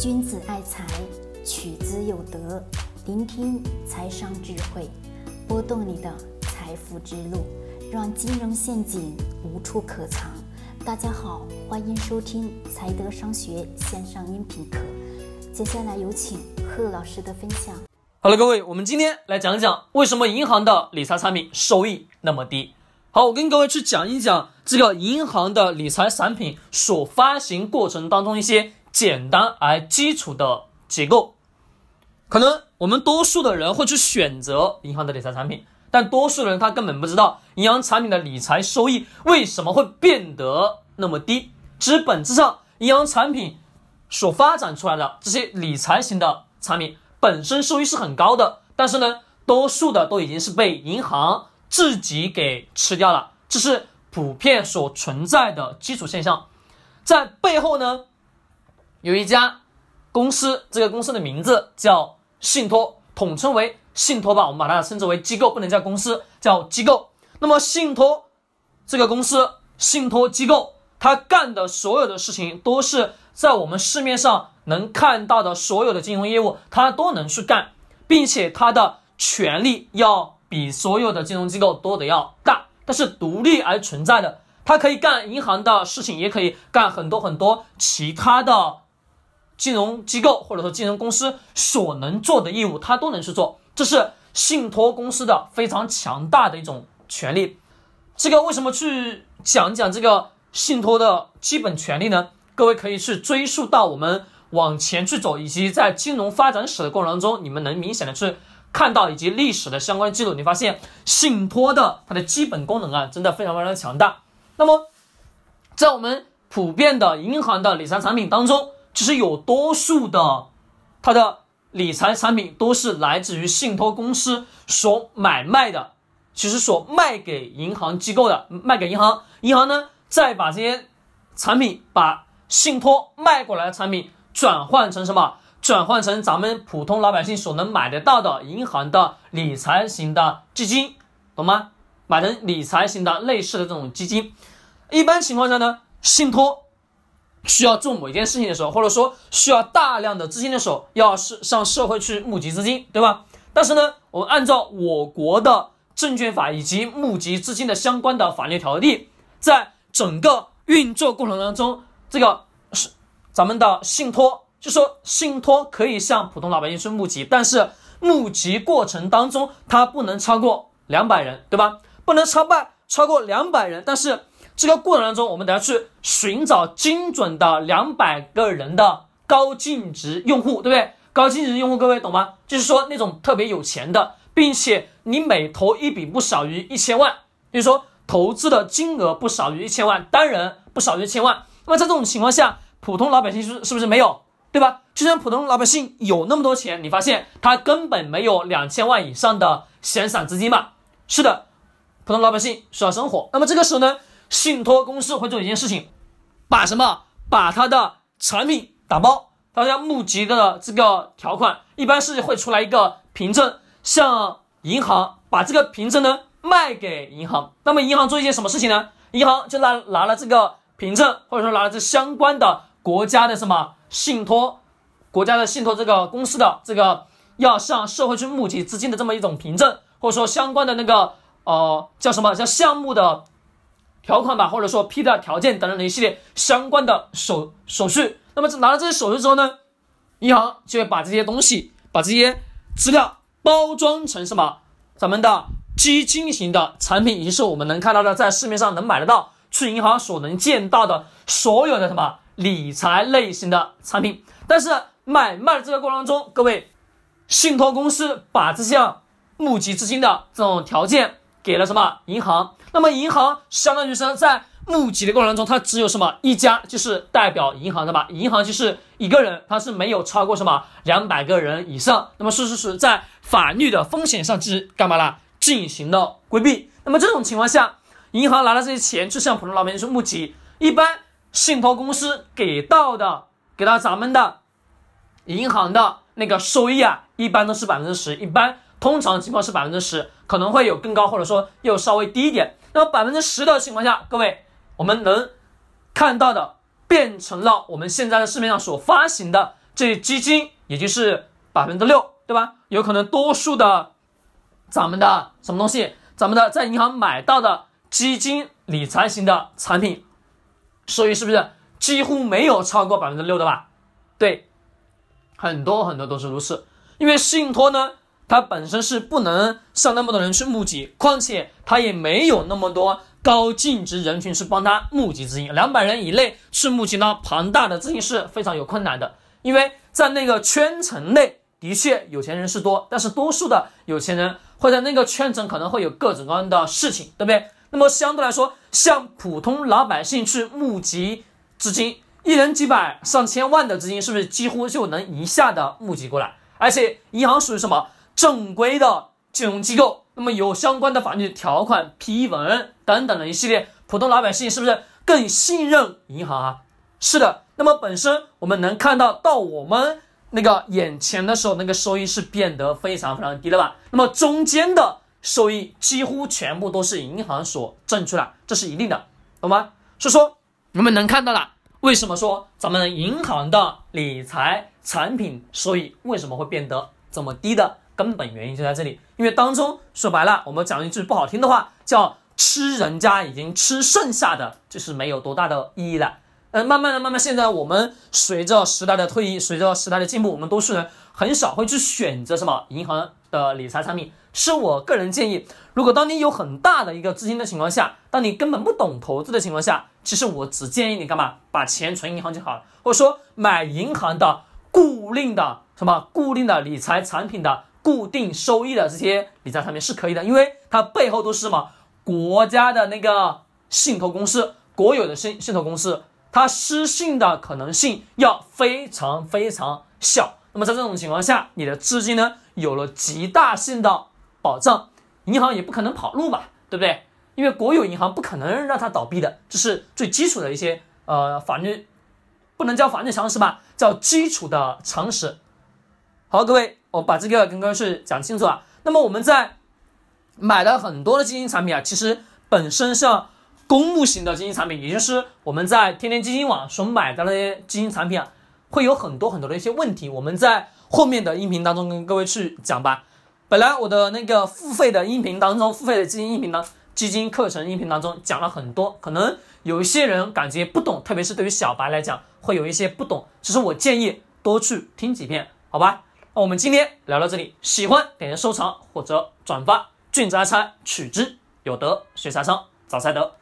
君子爱财，取之有德。聆听财商智慧，拨动你的财富之路，让金融陷阱无处可藏。大家好，欢迎收听财德商学线上音频课。接下来有请贺老师的分享。好了，各位，我们今天来讲讲为什么银行的理财产品收益那么低。好，我跟各位去讲一讲这个银行的理财产品所发行过程当中一些。简单而基础的结构，可能我们多数的人会去选择银行的理财产品，但多数人他根本不知道银行产品的理财收益为什么会变得那么低。其实本质上，银行产品所发展出来的这些理财型的产品本身收益是很高的，但是呢，多数的都已经是被银行自己给吃掉了，这是普遍所存在的基础现象，在背后呢。有一家公司，这个公司的名字叫信托，统称为信托吧，我们把它称之为机构，不能叫公司，叫机构。那么信托这个公司，信托机构，它干的所有的事情，都是在我们市面上能看到的所有的金融业务，它都能去干，并且它的权力要比所有的金融机构多的要大，但是独立而存在的，它可以干银行的事情，也可以干很多很多其他的。金融机构或者说金融公司所能做的业务，它都能去做，这是信托公司的非常强大的一种权利。这个为什么去讲讲这个信托的基本权利呢？各位可以去追溯到我们往前去走，以及在金融发展史的过程当中，你们能明显的去看到以及历史的相关记录，你发现信托的它的基本功能啊，真的非常非常的强大。那么，在我们普遍的银行的理财产品当中，其实有多数的，它的理财产品都是来自于信托公司所买卖的，其实所卖给银行机构的，卖给银行，银行呢再把这些产品，把信托卖过来的产品转换成什么？转换成咱们普通老百姓所能买得到的银行的理财型的基金，懂吗？买成理财型的类似的这种基金，一般情况下呢，信托。需要做某一件事情的时候，或者说需要大量的资金的时候，要是向社会去募集资金，对吧？但是呢，我们按照我国的证券法以及募集资金的相关的法律条例，在整个运作过程当中，这个是咱们的信托，就说信托可以向普通老百姓去募集，但是募集过程当中它不能超过两百人，对吧？不能超半超过两百人，但是。这个过程当中，我们等下去寻找精准的两百个人的高净值用户，对不对？高净值用户，各位懂吗？就是说那种特别有钱的，并且你每投一笔不少于一千万，就是说投资的金额不少于一千万，单人不少于一千万。那么在这种情况下，普通老百姓是是不是没有，对吧？就算普通老百姓有那么多钱，你发现他根本没有两千万以上的闲散资金吧？是的，普通老百姓需要生活。那么这个时候呢？信托公司会做一件事情，把什么？把他的产品打包，大家募集的这个条款，一般是会出来一个凭证，向银行把这个凭证呢卖给银行。那么银行做一件什么事情呢？银行就拿拿了这个凭证，或者说拿了这相关的国家的什么信托，国家的信托这个公司的这个要向社会去募集资金的这么一种凭证，或者说相关的那个呃叫什么叫项目的。条款吧，或者说批的条件等等的一系列相关的手手续。那么拿了这些手续之后呢，银行就会把这些东西、把这些资料包装成什么？咱们的基金型的产品，也就是我们能看到的，在市面上能买得到、去银行所能见到的所有的什么理财类型的产品。但是买卖的这个过程当中，各位，信托公司把这项募集资金的这种条件给了什么银行？那么银行相当于是在募集的过程中，它只有什么一家，就是代表银行的吧？银行就是一个人，它是没有超过什么两百个人以上。那么是是是在法律的风险上是干嘛啦？进行了规避。那么这种情况下，银行拿了这些钱去向普通老百姓去募集，一般信托公司给到的，给到咱们的银行的那个收益啊，一般都是百分之十，一般通常情况是百分之十，可能会有更高，或者说又稍微低一点。那么百分之十的情况下，各位，我们能看到的变成了我们现在的市面上所发行的这些基金也就是百分之六，对吧？有可能多数的咱们的什么东西，咱们的在银行买到的基金理财型的产品，收益是不是几乎没有超过百分之六的吧？对，很多很多都是如此。因为信托呢，它本身是不能向那么多人去募集，况且它也没有那么多高净值人群去帮他募集资金，两百人以内去募集到庞大的资金是非常有困难的。因为在那个圈层内，的确有钱人是多，但是多数的有钱人会在那个圈层可能会有各种各样的事情，对不对？那么相对来说，像普通老百姓去募集资金，一人几百上千万的资金，是不是几乎就能一下的募集过来？而且银行属于什么正规的金融机构，那么有相关的法律条款批文等等的一系列，普通老百姓是不是更信任银行啊？是的。那么本身我们能看到，到我们那个眼前的时候，那个收益是变得非常非常低了吧？那么中间的收益几乎全部都是银行所挣出来，这是一定的，懂吗？所以说我们能看到了，为什么说咱们银行的理财产品收益为什么会变得这么低的根本原因就在这里，因为当中说白了，我们讲一句不好听的话，叫吃人家已经吃剩下的，就是没有多大的意义了。呃，慢慢的，慢慢，现在我们随着时代的推移，随着时代的进步，我们多数人很少会去选择什么银行的理财产品。是我个人建议，如果当你有很大的一个资金的情况下，当你根本不懂投资的情况下，其实我只建议你干嘛？把钱存银行就好了，或者说买银行的固定的什么固定的理财产品的固定收益的这些理财产品是可以的，因为它背后都是什么国家的那个信托公司，国有的信信托公司。它失信的可能性要非常非常小，那么在这种情况下，你的资金呢有了极大性的保障，银行也不可能跑路嘛，对不对？因为国有银行不可能让它倒闭的，这是最基础的一些呃法律，不能叫法律常识吧，叫基础的常识。好，各位，我把这个跟各位去讲清楚啊。那么我们在买了很多的基金产品啊，其实本身像。公募型的基金产品，也就是我们在天天基金网所买的那些基金产品啊，会有很多很多的一些问题。我们在后面的音频当中跟各位去讲吧。本来我的那个付费的音频当中，付费的基金音频当基金课程音频当中讲了很多，可能有一些人感觉不懂，特别是对于小白来讲，会有一些不懂。其实我建议多去听几遍，好吧？那我们今天聊到这里，喜欢点个收藏或者转发，俊财财取之有德，学财商，找财德。